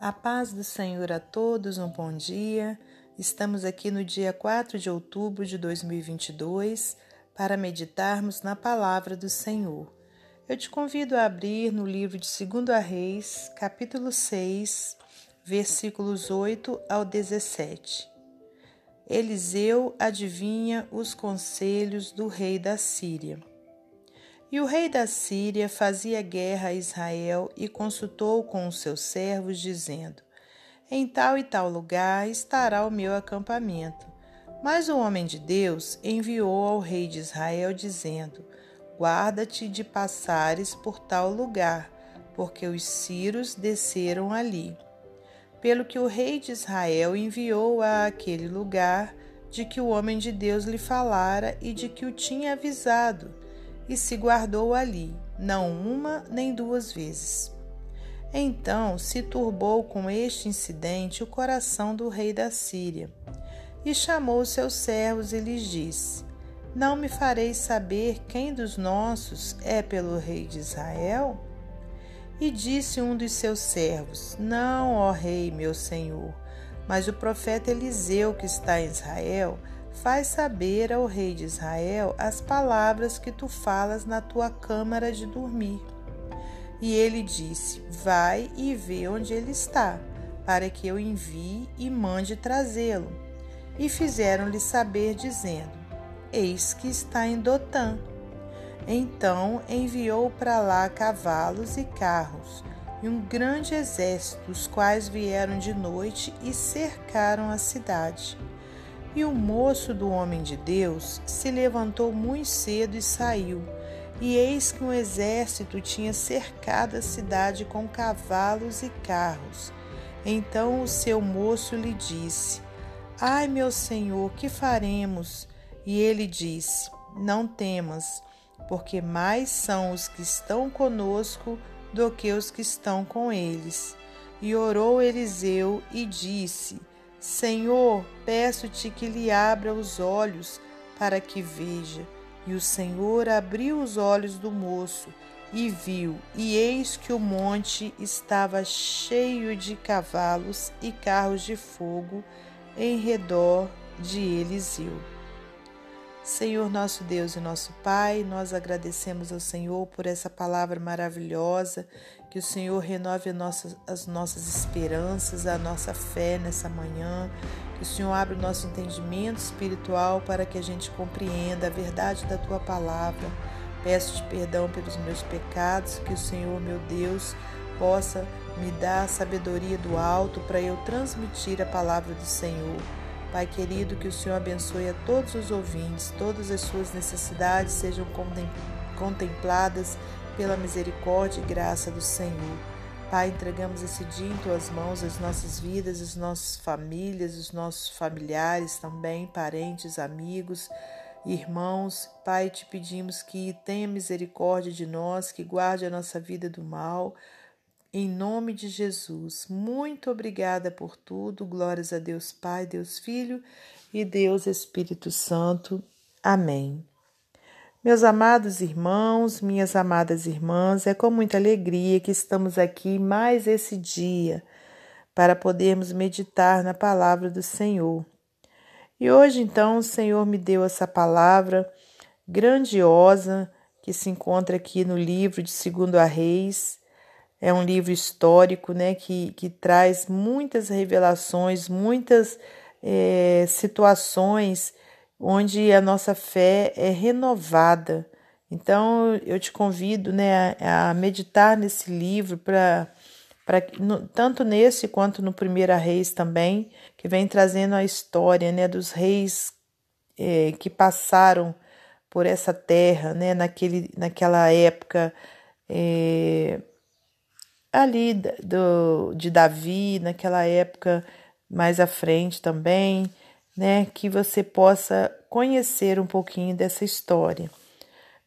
A paz do Senhor a todos, um bom dia. Estamos aqui no dia 4 de outubro de 2022 para meditarmos na palavra do Senhor. Eu te convido a abrir no livro de 2 Reis, capítulo 6, versículos 8 ao 17. Eliseu adivinha os conselhos do rei da Síria. E o rei da Síria fazia guerra a Israel e consultou com os seus servos, dizendo: Em tal e tal lugar estará o meu acampamento. Mas o homem de Deus enviou ao rei de Israel, dizendo: Guarda-te de passares por tal lugar, porque os sírios desceram ali. Pelo que o rei de Israel enviou a aquele lugar de que o homem de Deus lhe falara e de que o tinha avisado e se guardou ali, não uma nem duas vezes. Então se turbou com este incidente o coração do rei da Síria, e chamou seus servos e lhes disse: Não me fareis saber quem dos nossos é pelo rei de Israel? E disse um dos seus servos: Não, ó rei, meu senhor, mas o profeta Eliseu que está em Israel Faz saber ao rei de Israel as palavras que tu falas na tua câmara de dormir. E ele disse: Vai e vê onde ele está, para que eu envie e mande trazê-lo. E fizeram-lhe saber, dizendo: Eis que está em Dotã. Então enviou para lá cavalos e carros, e um grande exército, os quais vieram de noite e cercaram a cidade. E o moço do homem de Deus se levantou muito cedo e saiu. E eis que um exército tinha cercado a cidade com cavalos e carros. Então o seu moço lhe disse: Ai, meu senhor, que faremos? E ele disse: Não temas, porque mais são os que estão conosco do que os que estão com eles. E orou Eliseu e disse: Senhor, peço-te que lhe abra os olhos para que veja. E o Senhor abriu os olhos do moço e viu, e eis que o monte estava cheio de cavalos e carros de fogo em redor de Eliseu. Senhor nosso Deus e nosso Pai, nós agradecemos ao Senhor por essa palavra maravilhosa, que o Senhor renove as nossas esperanças, a nossa fé nessa manhã, que o Senhor abra o nosso entendimento espiritual para que a gente compreenda a verdade da Tua palavra. Peço-te perdão pelos meus pecados, que o Senhor, meu Deus, possa me dar a sabedoria do alto para eu transmitir a palavra do Senhor Pai querido, que o Senhor abençoe a todos os ouvintes, todas as suas necessidades sejam contempladas pela misericórdia e graça do Senhor. Pai, entregamos esse dia em tuas mãos, as nossas vidas, as nossas famílias, os nossos familiares também, parentes, amigos, irmãos. Pai, te pedimos que tenha misericórdia de nós, que guarde a nossa vida do mal em nome de Jesus, muito obrigada por tudo. Glórias a Deus Pai, Deus Filho e Deus Espírito Santo. Amém. Meus amados irmãos, minhas amadas irmãs, é com muita alegria que estamos aqui mais esse dia para podermos meditar na palavra do Senhor. E hoje, então, o Senhor me deu essa palavra grandiosa que se encontra aqui no livro de Segundo Reis, é um livro histórico, né, que, que traz muitas revelações, muitas é, situações onde a nossa fé é renovada. Então, eu te convido, né, a, a meditar nesse livro para para tanto nesse quanto no Primeira Reis também, que vem trazendo a história, né, dos reis é, que passaram por essa terra, né, naquele, naquela época é, ali do, de Davi, naquela época mais à frente também, né? Que você possa conhecer um pouquinho dessa história,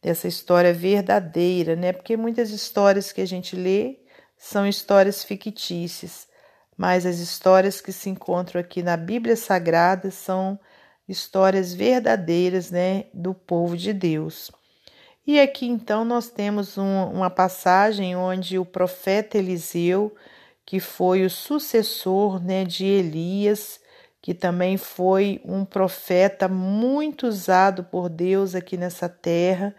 dessa história verdadeira, né? Porque muitas histórias que a gente lê são histórias fictícias, mas as histórias que se encontram aqui na Bíblia Sagrada são histórias verdadeiras, né, do povo de Deus. E aqui então nós temos um, uma passagem onde o profeta Eliseu que foi o sucessor né, de Elias, que também foi um profeta muito usado por Deus aqui nessa terra.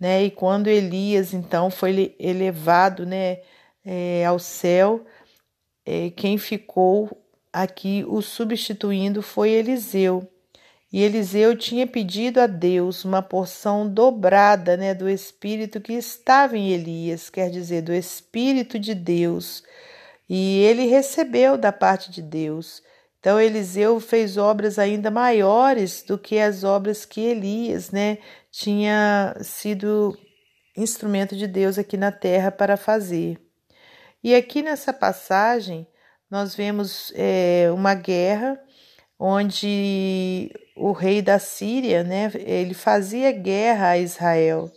Né? E quando Elias então foi elevado né, é, ao céu, é, quem ficou aqui o substituindo foi Eliseu. E Eliseu tinha pedido a Deus uma porção dobrada né, do Espírito que estava em Elias, quer dizer, do Espírito de Deus. E ele recebeu da parte de Deus. Então Eliseu fez obras ainda maiores do que as obras que Elias né, tinha sido instrumento de Deus aqui na terra para fazer. E aqui nessa passagem nós vemos é, uma guerra onde o rei da Síria, né, ele fazia guerra a Israel.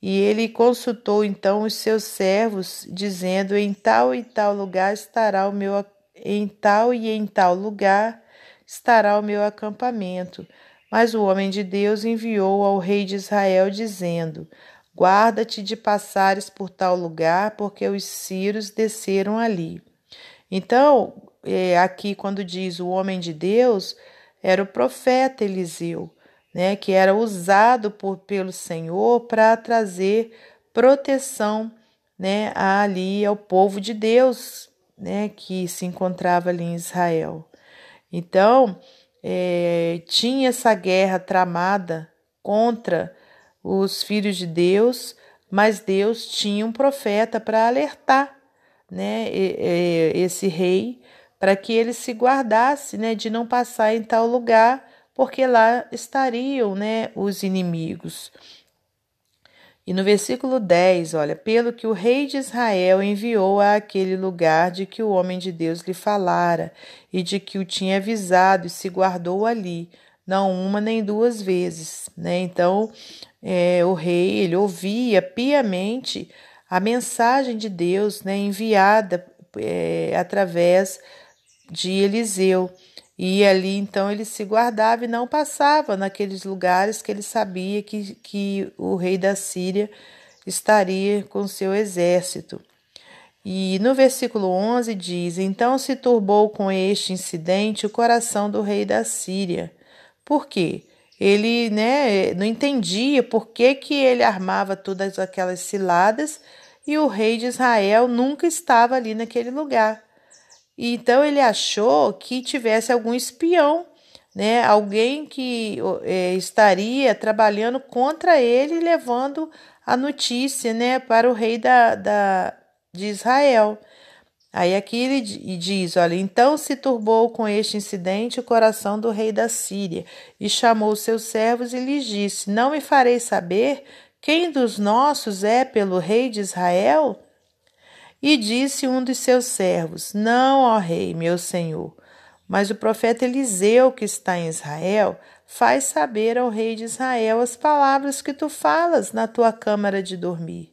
E ele consultou então os seus servos, dizendo: Em tal e tal lugar estará o meu em tal e em tal lugar estará o meu acampamento. Mas o homem de Deus enviou ao rei de Israel, dizendo: Guarda-te de passares por tal lugar, porque os sírios desceram ali. Então, é, aqui quando diz o homem de Deus, era o profeta Eliseu, né, que era usado por, pelo Senhor para trazer proteção né, ali ao povo de Deus, né, que se encontrava ali em Israel. Então, é, tinha essa guerra tramada contra os filhos de Deus, mas Deus tinha um profeta para alertar né, esse rei para que ele se guardasse, né, de não passar em tal lugar, porque lá estariam, né, os inimigos. E no versículo 10, olha, pelo que o rei de Israel enviou a aquele lugar de que o homem de Deus lhe falara e de que o tinha avisado e se guardou ali, não uma nem duas vezes, né? Então, é, o rei, ele ouvia piamente a mensagem de Deus, né, enviada é, através de Eliseu. E ali então ele se guardava e não passava naqueles lugares que ele sabia que, que o rei da Síria estaria com seu exército. E no versículo 11 diz: Então se turbou com este incidente o coração do rei da Síria. Por quê? Ele né, não entendia por que, que ele armava todas aquelas ciladas e o rei de Israel nunca estava ali naquele lugar. Então ele achou que tivesse algum espião, né? Alguém que é, estaria trabalhando contra ele, levando a notícia, né, para o rei da, da de Israel. Aí aqui ele diz: Olha, então se turbou com este incidente o coração do rei da Síria, e chamou seus servos e lhes disse: Não me farei saber quem dos nossos é pelo rei de Israel? E disse um dos seus servos: Não, ó rei, meu senhor, mas o profeta Eliseu, que está em Israel, faz saber ao rei de Israel as palavras que tu falas na tua câmara de dormir.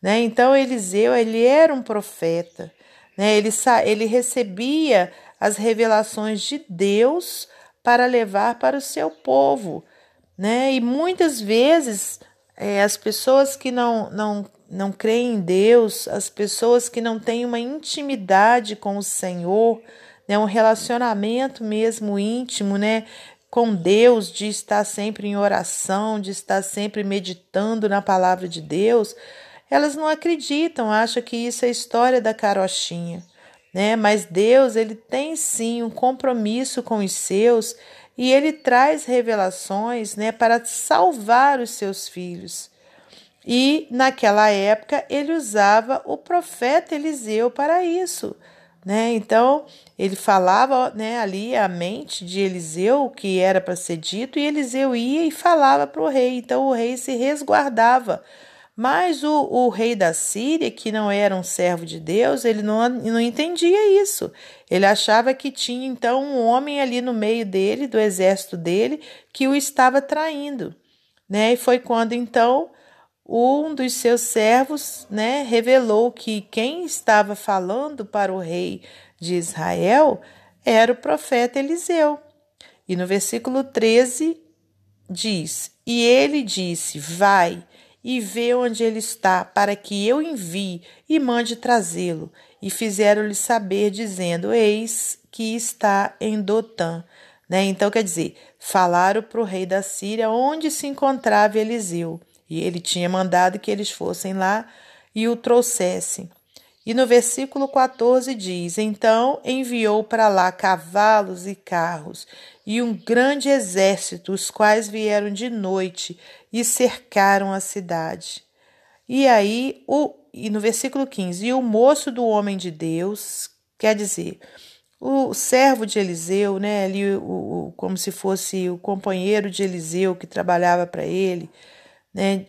Né? Então, Eliseu, ele era um profeta, né? ele, ele recebia as revelações de Deus para levar para o seu povo. Né? E muitas vezes é, as pessoas que não, não não creem em Deus, as pessoas que não têm uma intimidade com o Senhor, né, um relacionamento mesmo íntimo, né, com Deus, de estar sempre em oração, de estar sempre meditando na palavra de Deus, elas não acreditam, acham que isso é história da carochinha, né? Mas Deus, ele tem sim um compromisso com os seus e ele traz revelações, né, para salvar os seus filhos. E naquela época ele usava o profeta Eliseu para isso. Né? Então ele falava né, ali a mente de Eliseu o que era para ser dito, e Eliseu ia e falava para o rei. Então o rei se resguardava. Mas o, o rei da Síria, que não era um servo de Deus, ele não, não entendia isso. Ele achava que tinha então um homem ali no meio dele, do exército dele, que o estava traindo. Né? E foi quando então um dos seus servos né, revelou que quem estava falando para o rei de Israel era o profeta Eliseu. E no versículo 13 diz: E ele disse: Vai e vê onde ele está, para que eu envie e mande trazê-lo. E fizeram-lhe saber, dizendo: Eis que está em Dotã. Né? Então, quer dizer, falaram para o rei da Síria onde se encontrava Eliseu. E ele tinha mandado que eles fossem lá e o trouxessem. E no versículo 14 diz: Então enviou para lá cavalos e carros e um grande exército, os quais vieram de noite e cercaram a cidade. E aí, o, e no versículo 15: E o moço do homem de Deus, quer dizer, o servo de Eliseu, né, ali, o, o como se fosse o companheiro de Eliseu que trabalhava para ele, né,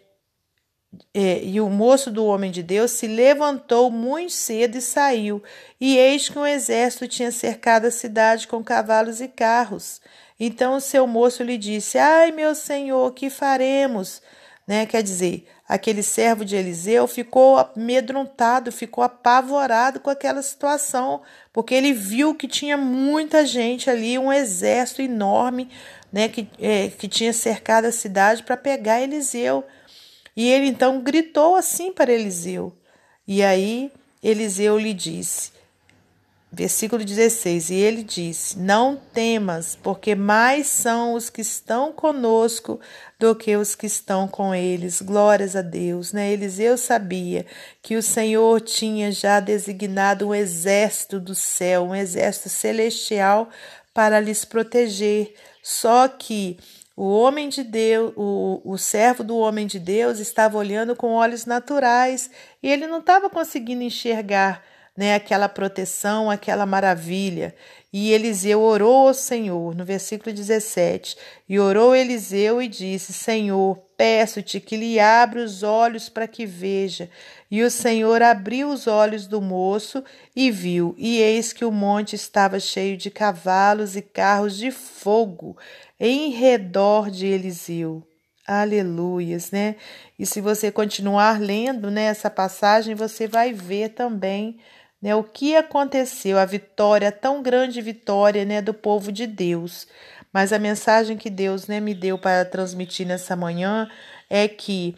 e o moço do homem de Deus se levantou muito cedo e saiu, e eis que um exército tinha cercado a cidade com cavalos e carros. Então o seu moço lhe disse: Ai, meu senhor, que faremos? Né? Quer dizer, aquele servo de Eliseu ficou amedrontado, ficou apavorado com aquela situação, porque ele viu que tinha muita gente ali, um exército enorme, né, que, é, que tinha cercado a cidade para pegar Eliseu. E ele então gritou assim para Eliseu. E aí Eliseu lhe disse: Versículo 16: E ele disse: Não temas, porque mais são os que estão conosco do que os que estão com eles. Glórias a Deus, né? Eliseu sabia que o Senhor tinha já designado um exército do céu, um exército celestial para lhes proteger. Só que o homem de Deus, o, o servo do homem de Deus estava olhando com olhos naturais e ele não estava conseguindo enxergar né, aquela proteção, aquela maravilha. E Eliseu orou ao Senhor, no versículo 17. E orou Eliseu e disse: Senhor, peço-te que lhe abra os olhos para que veja. E o Senhor abriu os olhos do moço e viu, e eis que o monte estava cheio de cavalos e carros de fogo em redor de Eliseu. Aleluias, né? E se você continuar lendo né, essa passagem, você vai ver também né, o que aconteceu, a vitória, a tão grande vitória né, do povo de Deus. Mas a mensagem que Deus né, me deu para transmitir nessa manhã é que,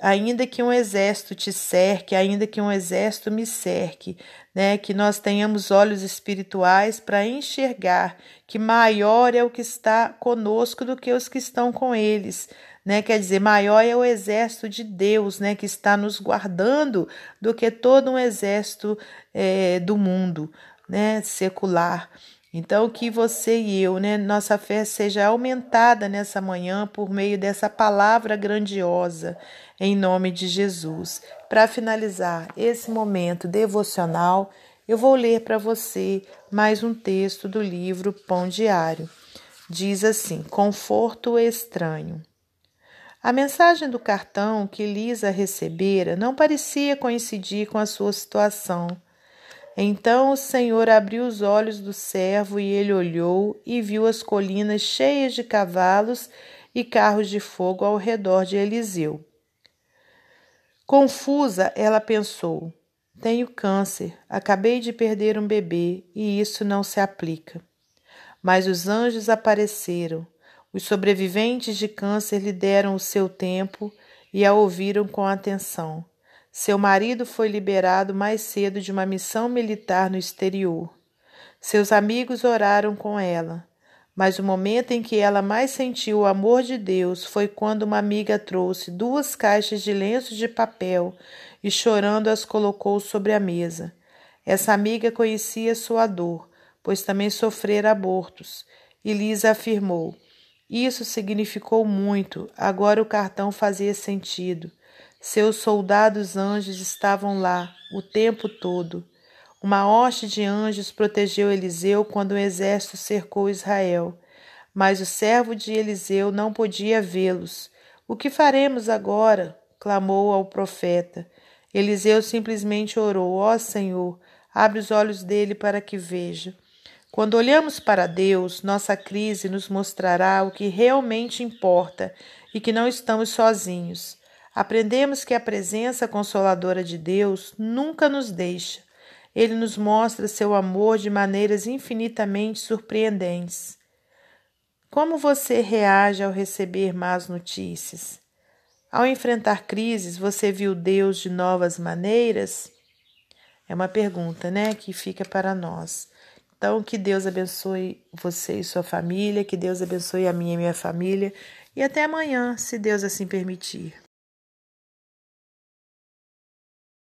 ainda que um exército te cerque, ainda que um exército me cerque, né, que nós tenhamos olhos espirituais para enxergar que maior é o que está conosco do que os que estão com eles né? Quer dizer, maior é o exército de Deus, né? Que está nos guardando do que todo um exército é, do mundo, né? Secular. Então, que você e eu, né, nossa fé seja aumentada nessa manhã por meio dessa palavra grandiosa, em nome de Jesus. Para finalizar esse momento devocional, eu vou ler para você mais um texto do livro Pão Diário. Diz assim: Conforto estranho. A mensagem do cartão que Lisa recebera não parecia coincidir com a sua situação. Então o Senhor abriu os olhos do servo e ele olhou e viu as colinas cheias de cavalos e carros de fogo ao redor de Eliseu. Confusa, ela pensou: Tenho câncer, acabei de perder um bebê e isso não se aplica. Mas os anjos apareceram os sobreviventes de câncer lhe deram o seu tempo e a ouviram com atenção. Seu marido foi liberado mais cedo de uma missão militar no exterior. Seus amigos oraram com ela, mas o momento em que ela mais sentiu o amor de Deus foi quando uma amiga trouxe duas caixas de lenços de papel e, chorando, as colocou sobre a mesa. Essa amiga conhecia sua dor, pois também sofrera abortos, e Lisa afirmou: isso significou muito, agora o cartão fazia sentido. Seus soldados anjos estavam lá o tempo todo. Uma hoste de anjos protegeu Eliseu quando o exército cercou Israel. Mas o servo de Eliseu não podia vê-los. O que faremos agora? clamou ao profeta. Eliseu simplesmente orou: Ó oh, Senhor, abre os olhos dele para que veja. Quando olhamos para Deus, nossa crise nos mostrará o que realmente importa e que não estamos sozinhos. Aprendemos que a presença consoladora de Deus nunca nos deixa. Ele nos mostra seu amor de maneiras infinitamente surpreendentes. Como você reage ao receber más notícias? Ao enfrentar crises, você viu Deus de novas maneiras? É uma pergunta, né, que fica para nós. Então, que Deus abençoe você e sua família, que Deus abençoe a minha e minha família, e até amanhã, se Deus assim permitir.